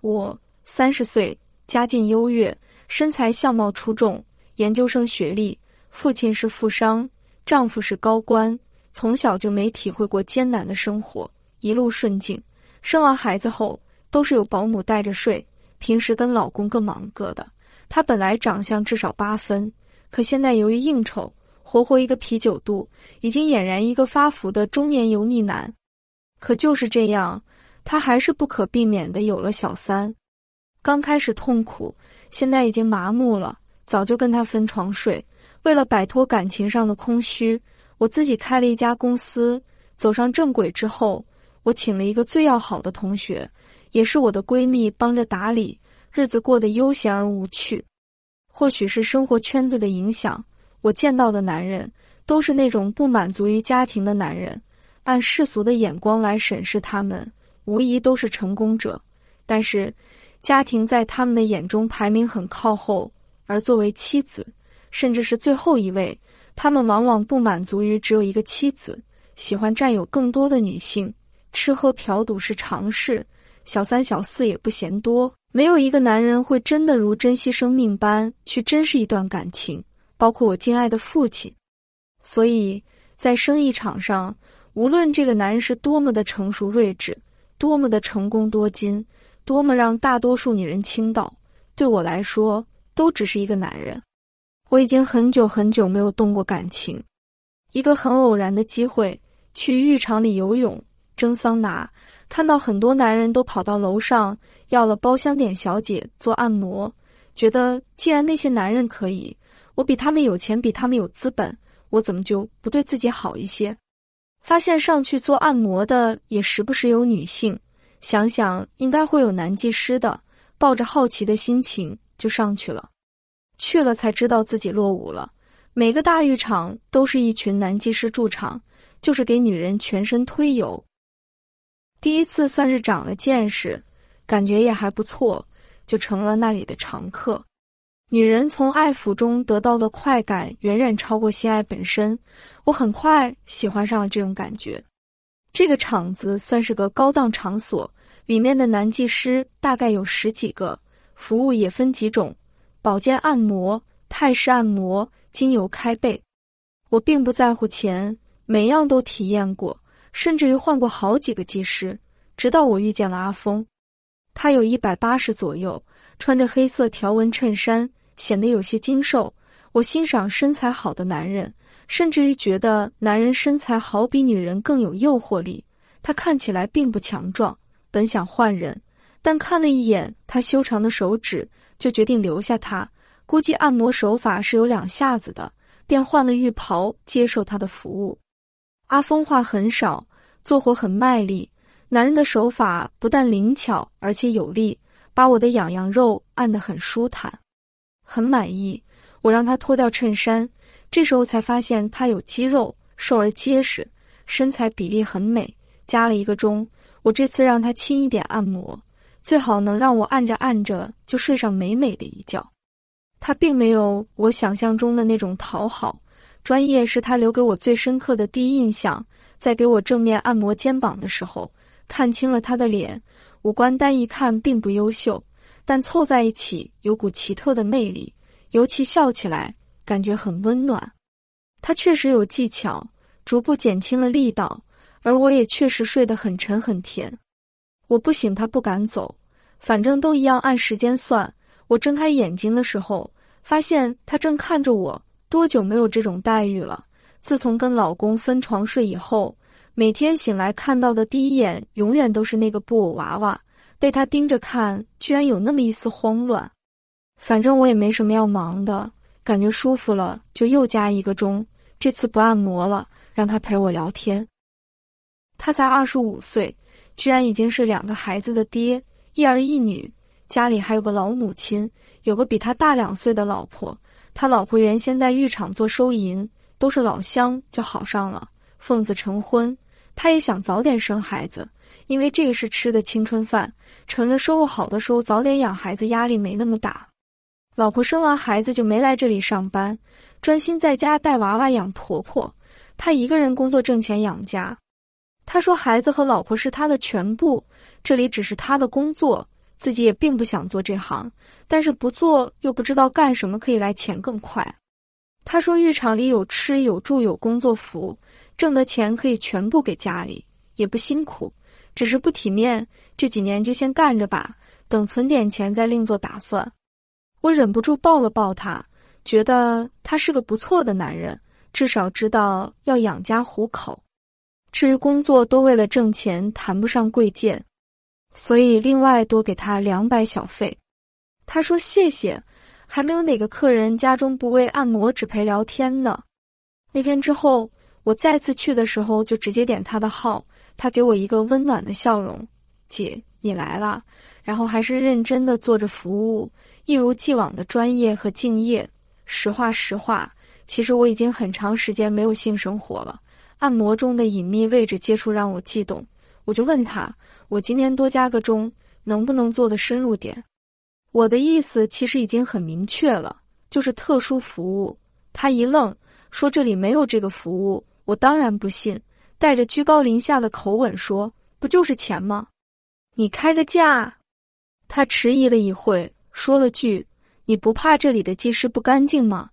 我三十岁，家境优越，身材相貌出众，研究生学历，父亲是富商，丈夫是高官，从小就没体会过艰难的生活，一路顺境。生完孩子后，都是有保姆带着睡，平时跟老公各忙各的。他本来长相至少八分，可现在由于应酬，活活一个啤酒肚，已经俨然一个发福的中年油腻男。可就是这样，他还是不可避免的有了小三。刚开始痛苦，现在已经麻木了，早就跟他分床睡。为了摆脱感情上的空虚，我自己开了一家公司。走上正轨之后，我请了一个最要好的同学，也是我的闺蜜，帮着打理，日子过得悠闲而无趣。或许是生活圈子的影响，我见到的男人都是那种不满足于家庭的男人。按世俗的眼光来审视他们，无疑都是成功者。但是，家庭在他们的眼中排名很靠后，而作为妻子，甚至是最后一位，他们往往不满足于只有一个妻子，喜欢占有更多的女性。吃喝嫖赌是常事，小三小四也不嫌多。没有一个男人会真的如珍惜生命般去珍视一段感情，包括我敬爱的父亲。所以在生意场上。无论这个男人是多么的成熟睿智，多么的成功多金，多么让大多数女人倾倒，对我来说都只是一个男人。我已经很久很久没有动过感情。一个很偶然的机会，去浴场里游泳、蒸桑拿，看到很多男人都跑到楼上要了包厢点小姐做按摩，觉得既然那些男人可以，我比他们有钱，比他们有资本，我怎么就不对自己好一些？发现上去做按摩的也时不时有女性，想想应该会有男技师的，抱着好奇的心情就上去了。去了才知道自己落伍了。每个大浴场都是一群男技师驻场，就是给女人全身推油。第一次算是长了见识，感觉也还不错，就成了那里的常客。女人从爱抚中得到的快感远远超过性爱本身，我很快喜欢上了这种感觉。这个场子算是个高档场所，里面的男技师大概有十几个，服务也分几种：保健按摩、泰式按摩、精油开背。我并不在乎钱，每样都体验过，甚至于换过好几个技师，直到我遇见了阿峰。他有一百八十左右，穿着黑色条纹衬衫。显得有些精瘦。我欣赏身材好的男人，甚至于觉得男人身材好比女人更有诱惑力。他看起来并不强壮，本想换人，但看了一眼他修长的手指，就决定留下他。估计按摩手法是有两下子的，便换了浴袍接受他的服务。阿峰话很少，做活很卖力。男人的手法不但灵巧，而且有力，把我的痒痒肉按得很舒坦。很满意，我让他脱掉衬衫，这时候才发现他有肌肉，瘦而结实，身材比例很美。加了一个钟，我这次让他轻一点按摩，最好能让我按着按着就睡上美美的一觉。他并没有我想象中的那种讨好，专业是他留给我最深刻的第一印象。在给我正面按摩肩膀的时候，看清了他的脸，五官单一看并不优秀。但凑在一起有股奇特的魅力，尤其笑起来感觉很温暖。他确实有技巧，逐步减轻了力道，而我也确实睡得很沉很甜。我不醒，他不敢走，反正都一样，按时间算。我睁开眼睛的时候，发现他正看着我。多久没有这种待遇了？自从跟老公分床睡以后，每天醒来看到的第一眼，永远都是那个布偶娃娃。被他盯着看，居然有那么一丝慌乱。反正我也没什么要忙的，感觉舒服了就又加一个钟。这次不按摩了，让他陪我聊天。他才二十五岁，居然已经是两个孩子的爹，一儿一女，家里还有个老母亲，有个比他大两岁的老婆。他老婆原先在浴场做收银，都是老乡就好上了，奉子成婚。他也想早点生孩子。因为这个是吃的青春饭，趁着收入好的时候早点养孩子，压力没那么大。老婆生完孩子就没来这里上班，专心在家带娃娃养婆婆。他一个人工作挣钱养家。他说孩子和老婆是他的全部，这里只是他的工作，自己也并不想做这行，但是不做又不知道干什么可以来钱更快。他说浴场里有吃有住有工作服，挣的钱可以全部给家里，也不辛苦，只是不体面。这几年就先干着吧，等存点钱再另做打算。我忍不住抱了抱他，觉得他是个不错的男人，至少知道要养家糊口。至于工作，都为了挣钱，谈不上贵贱，所以另外多给他两百小费。他说谢谢，还没有哪个客人家中不为按摩，只陪聊天呢。那天之后，我再次去的时候就直接点他的号，他给我一个温暖的笑容：“姐，你来了。”然后还是认真的做着服务，一如既往的专业和敬业。实话实话，其实我已经很长时间没有性生活了。按摩中的隐秘位置接触让我悸动，我就问他：“我今天多加个钟，能不能做的深入点？”我的意思其实已经很明确了，就是特殊服务。他一愣，说：“这里没有这个服务。”我当然不信，带着居高临下的口吻说：“不就是钱吗？你开个价。”他迟疑了一会，说了句：“你不怕这里的技师不干净吗？”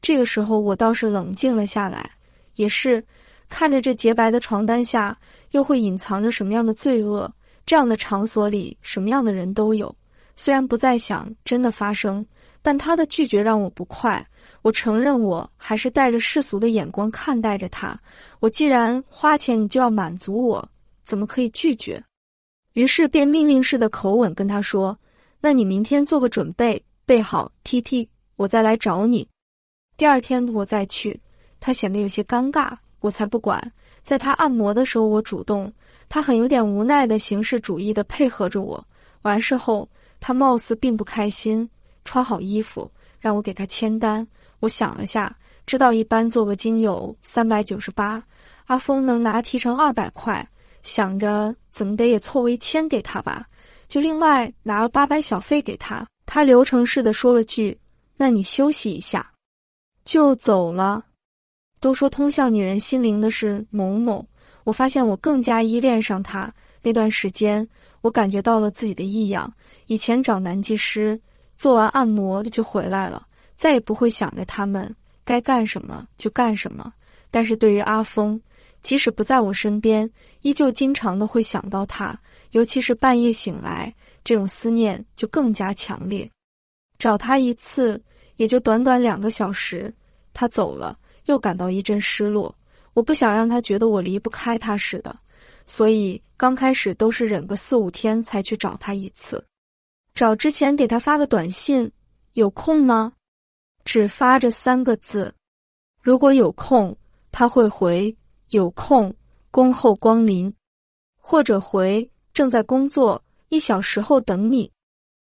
这个时候我倒是冷静了下来，也是。看着这洁白的床单下，又会隐藏着什么样的罪恶？这样的场所里，什么样的人都有。虽然不再想真的发生，但他的拒绝让我不快。我承认，我还是带着世俗的眼光看待着他。我既然花钱，你就要满足我，怎么可以拒绝？于是便命令式的口吻跟他说：“那你明天做个准备，备好 T T，我再来找你。第二天我再去。”他显得有些尴尬。我才不管，在他按摩的时候我主动，他很有点无奈的形式主义的配合着我。完事后，他貌似并不开心，穿好衣服让我给他签单。我想了下，知道一般做个精油三百九十八，阿峰能拿提成二百块，想着怎么得也凑为签给他吧，就另外拿了八百小费给他。他流程式的说了句：“那你休息一下，就走了。”都说通向女人心灵的是某某，我发现我更加依恋上他。那段时间，我感觉到了自己的异样。以前找男技师做完按摩就回来了，再也不会想着他们该干什么就干什么。但是对于阿峰，即使不在我身边，依旧经常的会想到他，尤其是半夜醒来，这种思念就更加强烈。找他一次也就短短两个小时，他走了。又感到一阵失落，我不想让他觉得我离不开他似的，所以刚开始都是忍个四五天才去找他一次。找之前给他发个短信：“有空吗？”只发这三个字。如果有空，他会回“有空，恭候光临”，或者回“正在工作，一小时后等你”。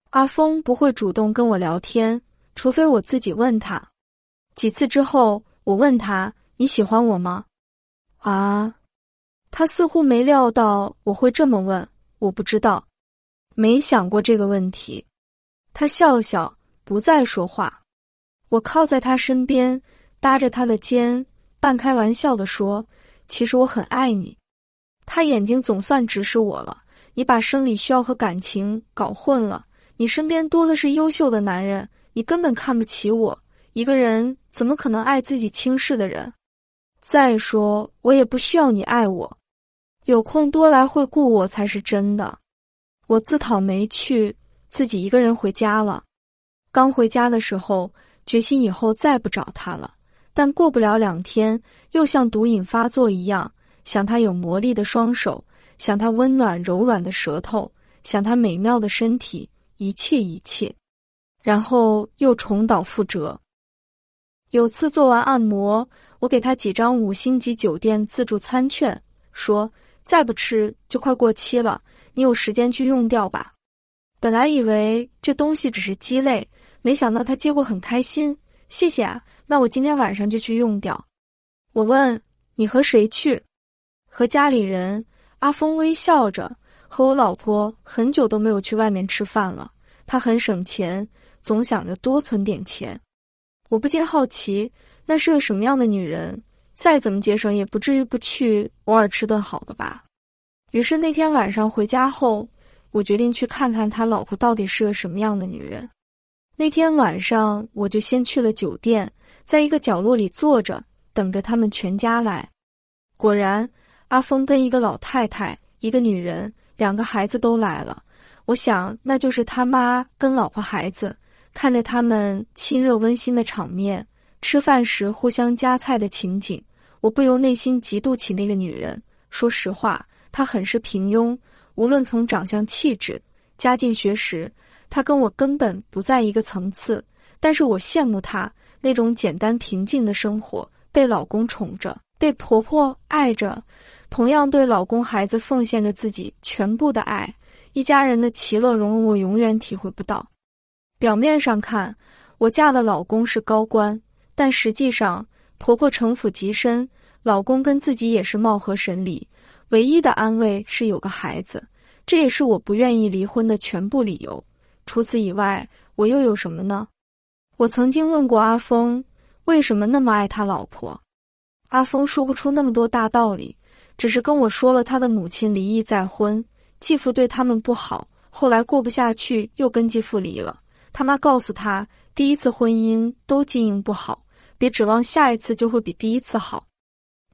阿峰不会主动跟我聊天，除非我自己问他。几次之后。我问他：“你喜欢我吗？”啊，他似乎没料到我会这么问。我不知道，没想过这个问题。他笑笑，不再说话。我靠在他身边，搭着他的肩，半开玩笑的说：“其实我很爱你。”他眼睛总算直视我了。你把生理需要和感情搞混了。你身边多的是优秀的男人，你根本看不起我一个人。怎么可能爱自己轻视的人？再说，我也不需要你爱我，有空多来会顾我才是真的。我自讨没趣，自己一个人回家了。刚回家的时候，决心以后再不找他了。但过不了两天，又像毒瘾发作一样，想他有魔力的双手，想他温暖柔软的舌头，想他美妙的身体，一切一切，然后又重蹈覆辙。有次做完按摩，我给他几张五星级酒店自助餐券，说再不吃就快过期了，你有时间去用掉吧。本来以为这东西只是鸡肋，没想到他接过很开心，谢谢啊，那我今天晚上就去用掉。我问你和谁去？和家里人。阿峰微笑着，和我老婆很久都没有去外面吃饭了。他很省钱，总想着多存点钱。我不禁好奇，那是个什么样的女人？再怎么节省，也不至于不去偶尔吃顿好的吧。于是那天晚上回家后，我决定去看看他老婆到底是个什么样的女人。那天晚上，我就先去了酒店，在一个角落里坐着，等着他们全家来。果然，阿峰跟一个老太太、一个女人、两个孩子都来了。我想，那就是他妈跟老婆孩子。看着他们亲热温馨的场面，吃饭时互相夹菜的情景，我不由内心嫉妒起那个女人。说实话，她很是平庸，无论从长相、气质、家境、学识，她跟我根本不在一个层次。但是我羡慕她那种简单平静的生活，被老公宠着，被婆婆爱着，同样对老公、孩子奉献着自己全部的爱，一家人的其乐融融，我永远体会不到。表面上看，我嫁的老公是高官，但实际上婆婆城府极深，老公跟自己也是貌合神离。唯一的安慰是有个孩子，这也是我不愿意离婚的全部理由。除此以外，我又有什么呢？我曾经问过阿峰，为什么那么爱他老婆？阿峰说不出那么多大道理，只是跟我说了他的母亲离异再婚，继父对他们不好，后来过不下去，又跟继父离了。他妈告诉他，第一次婚姻都经营不好，别指望下一次就会比第一次好。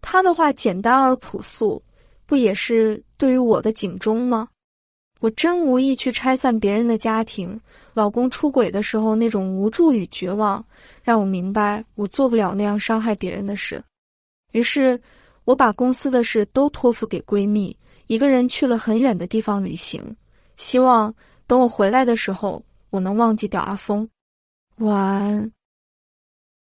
他的话简单而朴素，不也是对于我的警钟吗？我真无意去拆散别人的家庭。老公出轨的时候那种无助与绝望，让我明白我做不了那样伤害别人的事。于是，我把公司的事都托付给闺蜜，一个人去了很远的地方旅行，希望等我回来的时候。我能忘记掉阿峰，晚安。